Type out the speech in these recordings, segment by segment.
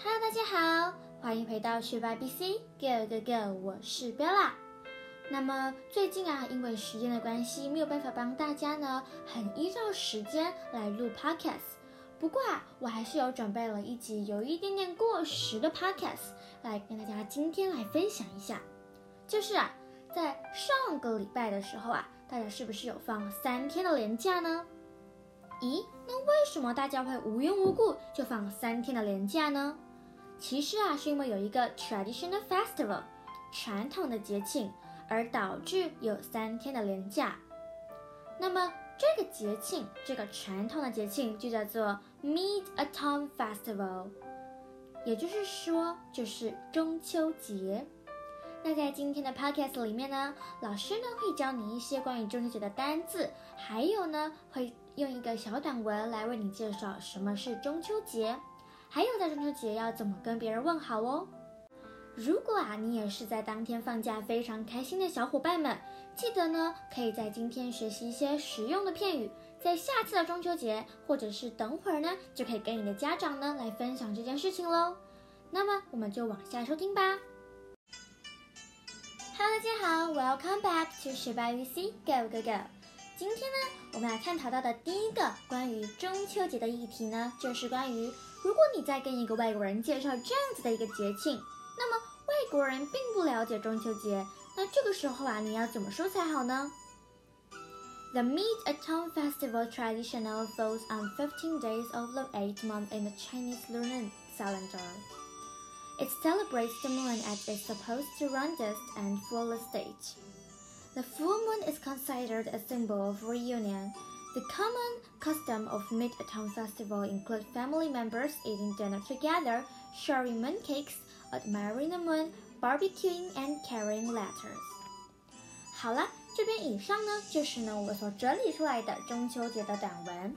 嗨大家好，欢迎回到学霸 BC Go Go Go，我是 Bella。那么最近啊，因为时间的关系，没有办法帮大家呢很依照时间来录 Podcast。不过啊，我还是有准备了一集有一点点过时的 Podcast 来跟大家今天来分享一下。就是啊，在上个礼拜的时候啊，大家是不是有放三天的连假呢？咦，那为什么大家会无缘无故就放三天的连假呢？其实啊，是因为有一个 traditional festival 传统的节庆，而导致有三天的连假。那么这个节庆，这个传统的节庆就叫做 Mid Autumn Festival，也就是说，就是中秋节。那在今天的 podcast 里面呢，老师呢会教你一些关于中秋节的单字，还有呢会用一个小短文来为你介绍什么是中秋节。还有在中秋节要怎么跟别人问好哦？如果啊你也是在当天放假非常开心的小伙伴们，记得呢可以在今天学习一些实用的片语，在下次的中秋节或者是等会儿呢就可以跟你的家长呢来分享这件事情喽。那么我们就往下收听吧。Hello，大家好，Welcome back to 学霸语 C Go Go Go。今天呢我们来探讨到的第一个关于中秋节的议题呢，就是关于。如果你在跟一个外国人介绍这样子的一个节庆，那么外国人并不了解中秋节，那这个时候啊，你要怎么说才好呢？The Mid-Autumn Festival traditional falls on 15 days of the eighth month in the Chinese lunar calendar. It celebrates the moon at its supposed to roundest and fullest stage. The full moon is considered a symbol of reunion the common custom of Mid-Autumn Festival include family members eating dinner together, sharing mooncakes, admiring the moon, barbecuing, and carrying letters. 好了，这边以上呢就是呢我所整理出来的中秋节的短文。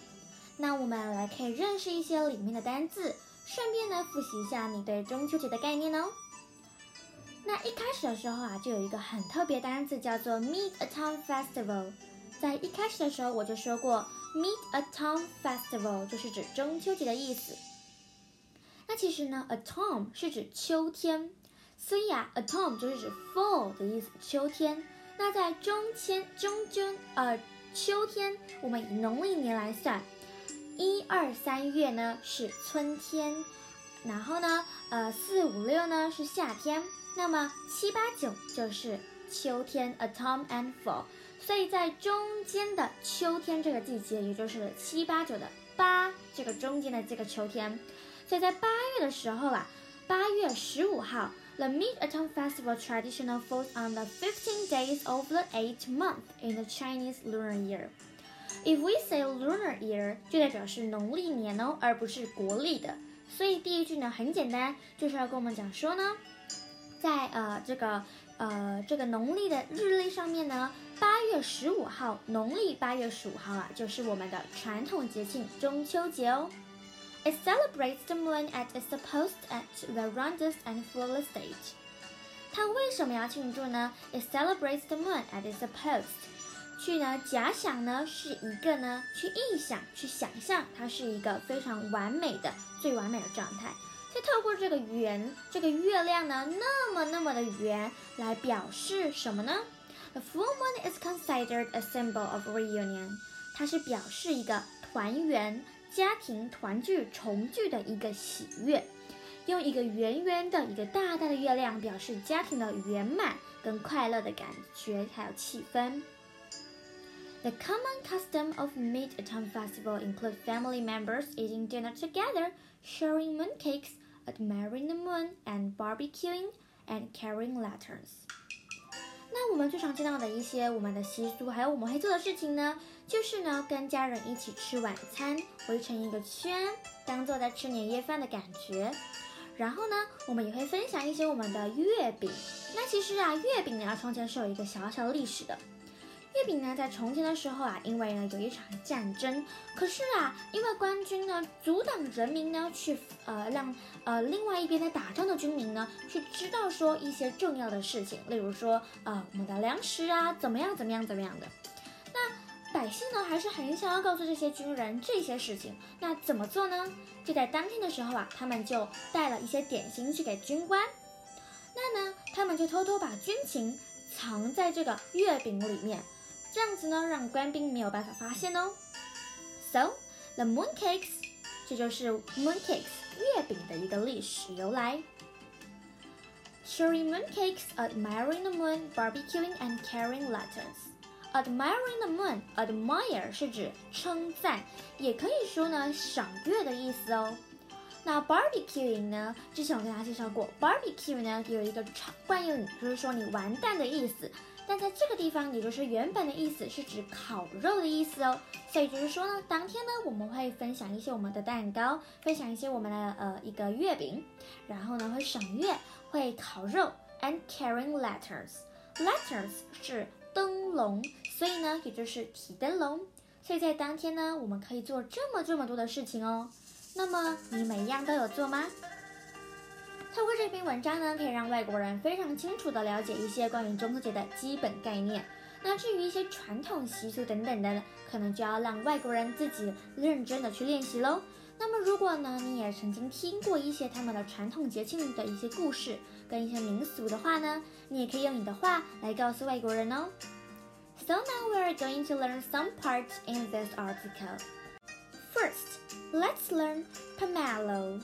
那我们来可以认识一些里面的单字，顺便呢复习一下你对中秋节的概念哦。 那一开始的时候啊，就有一个很特别的单词叫做 Mid-Autumn Festival。在一开始的时候我就说过，Mid-Autumn Festival 就是指中秋节的意思。那其实呢，Autumn 是指秋天，所以啊，Autumn 就是指 Fall 的意思，秋天。那在中间中间呃秋天，我们以农历年来算，一二三月呢是春天，然后呢呃四五六呢是夏天，那么七八九就是秋天，Autumn and Fall。所以在中间的秋天这个季节，也就是七八九的八这个中间的这个秋天，所以在八月的时候啊，八月十五号，The Mid-Autumn Festival traditional falls on the 15 days of the eighth month in the Chinese lunar year. If we say lunar year，就代表是农历年哦，而不是国历的。所以第一句呢很简单，就是要跟我们讲说呢，在呃这个。呃，这个农历的日历上面呢，八月十五号，农历八月十五号啊，就是我们的传统节庆中秋节哦。It celebrates the moon at its supposed at the roundest and fullest stage。它为什么要庆祝呢？It celebrates the moon at its supposed。去呢，假想呢是一个呢，去臆想，去想象它是一个非常完美的、最完美的状态。再透过这个圆，这个月亮呢，那么那么的圆，来表示什么呢？The full moon is considered a symbol of reunion。它是表示一个团圆、家庭团聚、重聚的一个喜悦。用一个圆圆的、一个大大的月亮，表示家庭的圆满跟快乐的感觉，还有气氛。The common custom of Mid-Autumn Festival include family members eating dinner together, sharing mooncakes, admiring the moon and barbecuing and carrying letters。那我们最常见到的一些我们的习俗，还有我们会做的事情呢，就是呢跟家人一起吃晚餐，围成一个圈，当做在吃年夜饭的感觉。然后呢，我们也会分享一些我们的月饼。那其实啊，月饼呢，从前是有一个小小历史的。月饼呢，在从前的时候啊，因为呢有一场战争，可是啊，因为官军呢阻挡人民呢去呃让呃另外一边在打仗的军民呢去知道说一些重要的事情，例如说呃我们的粮食啊怎么样怎么样怎么样的，那百姓呢还是很想要告诉这些军人这些事情。那怎么做呢？就在当天的时候啊，他们就带了一些点心去给军官。那呢，他们就偷偷把军情藏在这个月饼里面，这样子呢，让官兵没有办法发现哦。So the mooncakes，这就是 mooncakes 月饼的一个历史由来。Sharing mooncakes, admiring the moon, barbecuing and carrying letters. Admiring the moon, admire 是指称赞，也可以说呢赏月的意思哦。那 barbecuing 呢？之前我跟大家介绍过，barbecue 呢有一个常惯用语，就是说你完蛋的意思。但在这个地方，也就是原本的意思是指烤肉的意思哦。所以就是说呢，当天呢我们会分享一些我们的蛋糕，分享一些我们的呃一个月饼，然后呢会赏月，会烤肉，and carrying letters。letters 是灯笼，所以呢也就是提灯笼。所以在当天呢，我们可以做这么这么多的事情哦。那么你每一样都有做吗？透过这篇文章呢，可以让外国人非常清楚地了解一些关于中秋节的基本概念。那至于一些传统习俗等等的，可能就要让外国人自己认真的去练习喽。那么如果呢，你也曾经听过一些他们的传统节庆的一些故事跟一些民俗的话呢，你也可以用你的话来告诉外国人哦。So now we are going to learn some parts in this article. First, let's learn pomelo.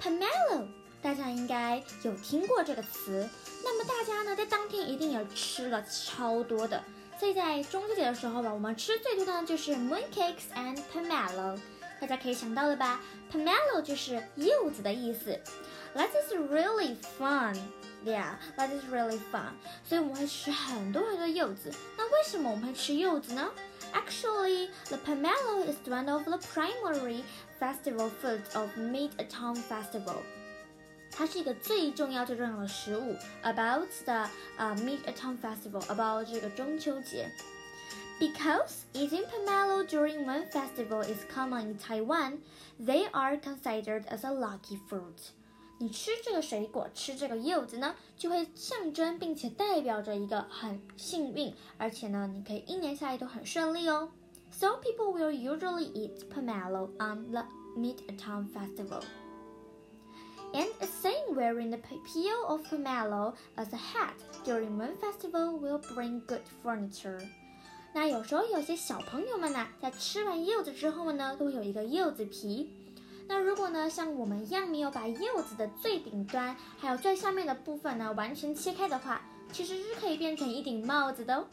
Pomelo，大家应该有听过这个词。那么大家呢，在当天一定也吃了超多的。所以在中秋节的时候吧，我们吃最多的呢就是 mooncakes and pomelo。大家可以想到了吧？Pomelo 就是柚子的意思。That is really fun. Yeah, that is really fun. 所以我们会吃很多很多柚子。那为什么我们会吃柚子呢？Actually, the pomelo is one of the primary festival foods of Mid-Autumn Festival. 它是一个最重要最重要的食物，about the 呃 Mid-Autumn Festival about 这个中秋节。Because eating pomelo during one festival is common in Taiwan, they are considered as a lucky fruit. 你吃这个水果，吃这个柚子呢，就会象征并且代表着一个很幸运，而且呢，你可以一年下来都很顺利哦。So people will usually eat pomelo on the Mid-Autumn Festival. And a saying wearing the peel of pomelo as a hat during one festival will bring good furniture. 那有时候有些小朋友们呢，在吃完柚子之后呢，都会有一个柚子皮。那如果呢，像我们一样没有把柚子的最顶端还有最下面的部分呢完全切开的话，其实是可以变成一顶帽子的哦。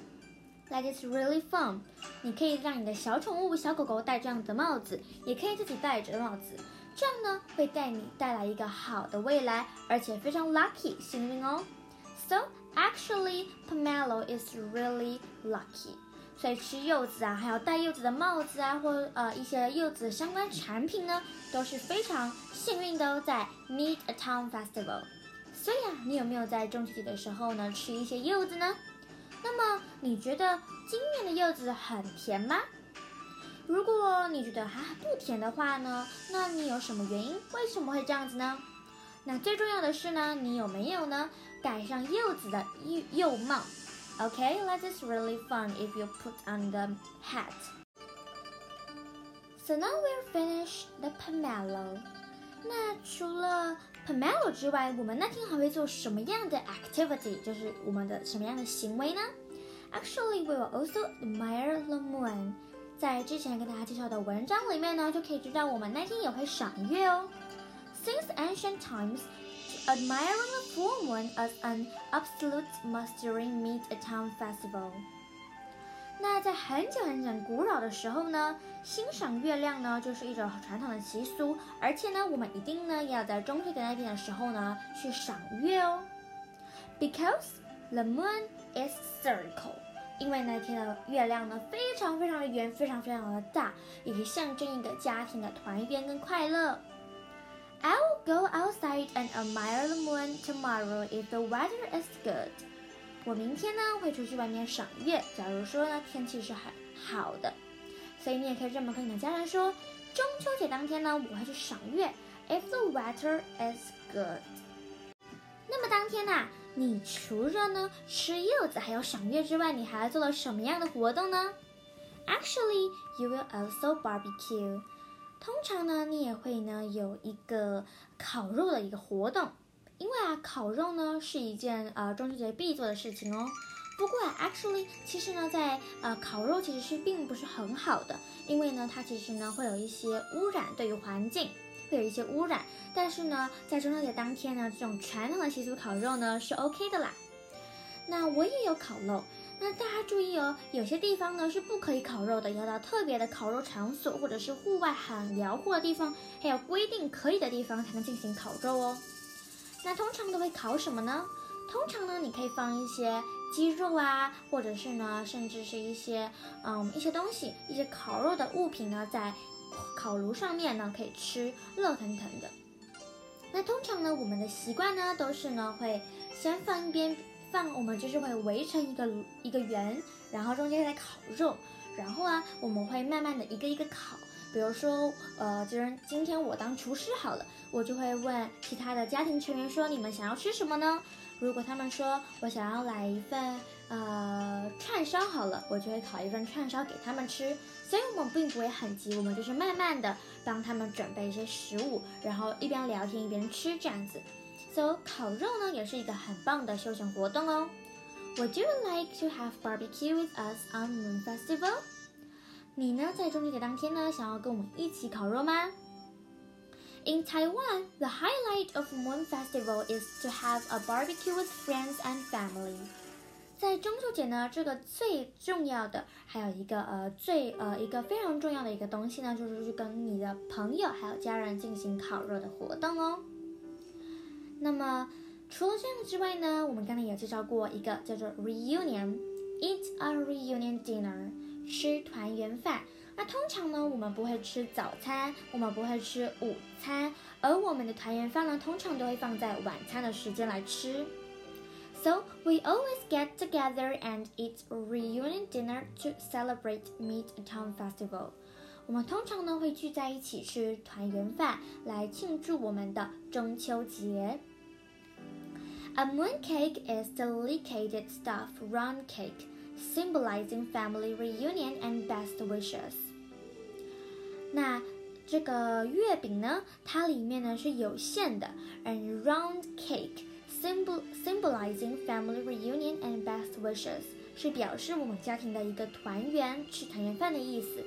That is really fun。你可以让你的小宠物小狗狗戴这样的帽子，也可以自己戴着帽子，这样呢会带你带来一个好的未来，而且非常 lucky 幸运哦。So actually, pomelo is really lucky. 所以吃柚子啊，还有戴柚子的帽子啊，或呃一些柚子相关产品呢，都是非常幸运的哦。在 Mid Autumn Festival，所以啊，你有没有在中秋节的时候呢吃一些柚子呢？那么你觉得今年的柚子很甜吗？如果你觉得还不甜的话呢，那你有什么原因？为什么会这样子呢？那最重要的是呢，你有没有呢盖上柚子的柚柚帽？Okay, that is really fun if you put on the hat. So now we're finished the pomelo. 那除了 pomelo 之外，我们那天还会做什么样的 activity？就是我们的什么样的行为呢？Actually, we will also admire the moon. 在之前跟大家介绍的文章里面呢，就可以知道我们那天也会赏月哦。Since ancient times, admiring the full moon as an absolute must during Mid-Autumn Festival。那在很久很久古老的时候呢，欣赏月亮呢就是一种传统的习俗，而且呢，我们一定呢要在中秋节那天的时候呢去赏月哦。Because the moon is circle， 因为那天的月亮呢非常非常的圆，非常非常的大，也可以象征一个家庭的团圆跟快乐。I'll go outside and admire the moon tomorrow if the weather is good. 我明天呢会出去外面赏月，假如说呢天气是很好的，所以你也可以这么跟你的家人说：中秋节当天呢我会去赏月，if the weather is good。那么当天呐，你除了呢吃柚子还有赏月之外，你还做了什么样的活动呢 Actually, you will also barbecue. 通常呢，你也会呢有一个烤肉的一个活动，因为啊，烤肉呢是一件呃中秋节必做的事情哦。不过啊，actually，其实呢，在呃烤肉其实是并不是很好的，因为呢，它其实呢会有一些污染，对于环境会有一些污染。但是呢，在中秋节当天呢，这种传统的习俗烤肉呢是 OK 的啦。那我也有烤肉，那大家注意哦，有些地方呢是不可以烤肉的，要到特别的烤肉场所或者是户外很辽阔的地方，还有规定可以的地方才能进行烤肉哦。那通常都会烤什么呢？通常呢，你可以放一些鸡肉啊，或者是呢，甚至是一些嗯一些东西，一些烤肉的物品呢，在烤炉上面呢可以吃，热腾腾的。那通常呢，我们的习惯呢都是呢会先放一边放，我们就是会围成一个一个圆，然后中间再烤肉，然后啊我们会慢慢的一个一个烤。比如说，呃，就是今天我当厨师好了，我就会问其他的家庭成员说，你们想要吃什么呢？如果他们说我想要来一份呃串烧好了，我就会烤一份串烧给他们吃。所以我们并不会很急，我们就是慢慢的帮他们准备一些食物，然后一边聊天一边吃这样子。So 烤肉呢也是一个很棒的休闲活动哦。Would you like to have barbecue with us on Moon Festival？你呢在中秋节当天呢想要跟我们一起烤肉吗？In Taiwan, the highlight of Moon Festival is to have a barbecue with friends and family. 在中秋节呢，这个最重要的还有一个呃最呃一个非常重要的一个东西呢，就是去跟你的朋友还有家人进行烤肉的活动哦。那么除了这样之外呢，我们刚才也介绍过一个叫做 reunion，eat a reunion dinner，吃团圆饭。那通常呢，我们不会吃早餐，我们不会吃午餐，而我们的团圆饭呢，通常都会放在晚餐的时间来吃。So we always get together and eat reunion dinner to celebrate Mid-Town Festival。我们通常呢会聚在一起吃团圆饭，来庆祝我们的中秋节。A moon cake is delicated stuffed round cake, symbolizing family reunion and best wishes. 那这个月饼呢，它里面呢是有馅的，and round cake symbol symbolizing family reunion and best wishes 是表示我们家庭的一个团圆，吃团圆饭的意思。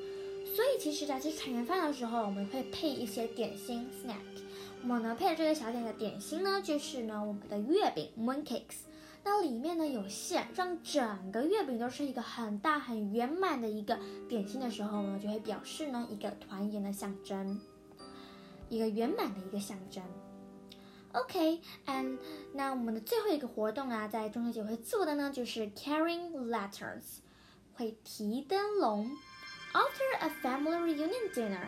所以其实，在吃团圆饭的时候，我们会配一些点心 snack。我们呢配的这个小点的点心呢，就是呢我们的月饼 moon cakes。那里面呢有馅，让整个月饼都是一个很大很圆满的一个点心的时候呢，就会表示呢一个团圆的象征，一个圆满的一个象征。OK，and 那我们的最后一个活动啊，在中秋节会做的呢，就是 carrying lanterns，会提灯笼。After a family reunion dinner，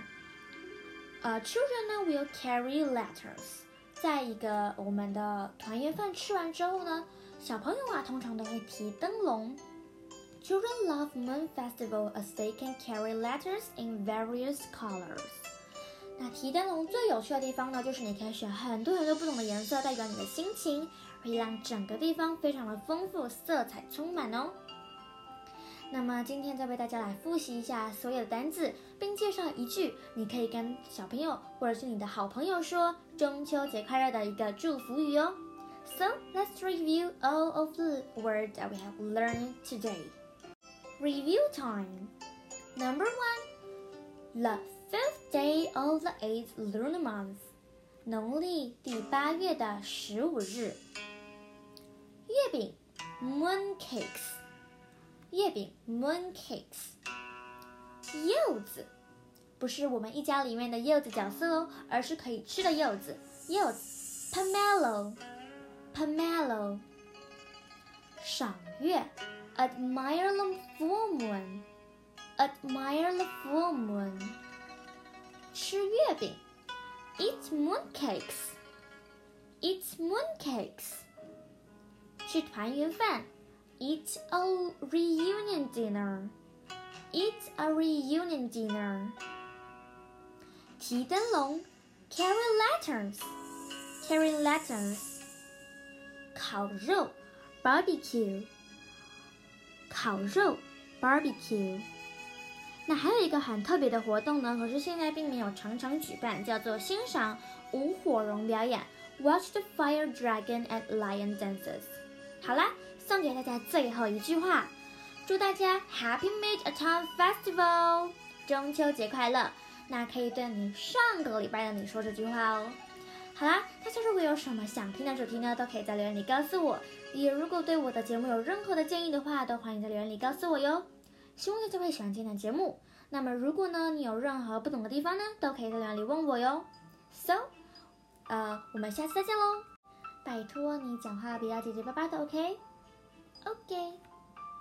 呃，children 呢 will carry lanterns。在一个我们的团圆饭吃完之后呢。小朋友啊，通常都会提灯笼。Children love Moon Festival as they can carry letters in various colors。 那提灯笼最有趣的地方呢，就是你可以选很多很多不同的颜色，代表你的心情，会让整个地方非常的丰富，色彩充满哦。那么今天再为大家来复习一下所有的单字，并介绍一句你可以跟小朋友或者是你的好朋友说中秋节快乐的一个祝福语哦。So let's review all of the words that we have learned today. Review time. Number one, love. fifth day of the eighth lunar month. 农历第八月的十五日。月饼，moon cakes。月饼，moon cakes。柚子，不是我们一家里面的柚子角色哦，而是可以吃的柚子，柚子，pomelo。pomelo，赏月，admire the full moon，admire the full moon， 吃月饼，eat mooncakes，eat mooncakes，吃团圆饭，eat a reunion dinner，eat a reunion dinner，提灯笼，carry lanterns，carry lanterns。烤肉，barbecue。烤肉，barbecue。 那还有一个很特别的活动呢，可是现在并没有常常举办，叫做欣赏舞火龙表演，Watch the Fire Dragon and Lion Dances。好啦，送给大家最后一句话，祝大家 Happy Mid-Autumn Festival，中秋节快乐。那可以对你上个礼拜的你说这句话哦。好啦，大家如果有什么想听的主题呢，都可以在留言里告诉我。也如果对我的节目有任何的建议的话，都欢迎在留言里告诉我哟。希望大家会喜欢今天的节目。那么，如果呢你有任何不懂的地方呢，都可以在留言里问我哟。So，呃，我们下次再见喽。拜托你讲话不要结结巴巴的，OK？OK。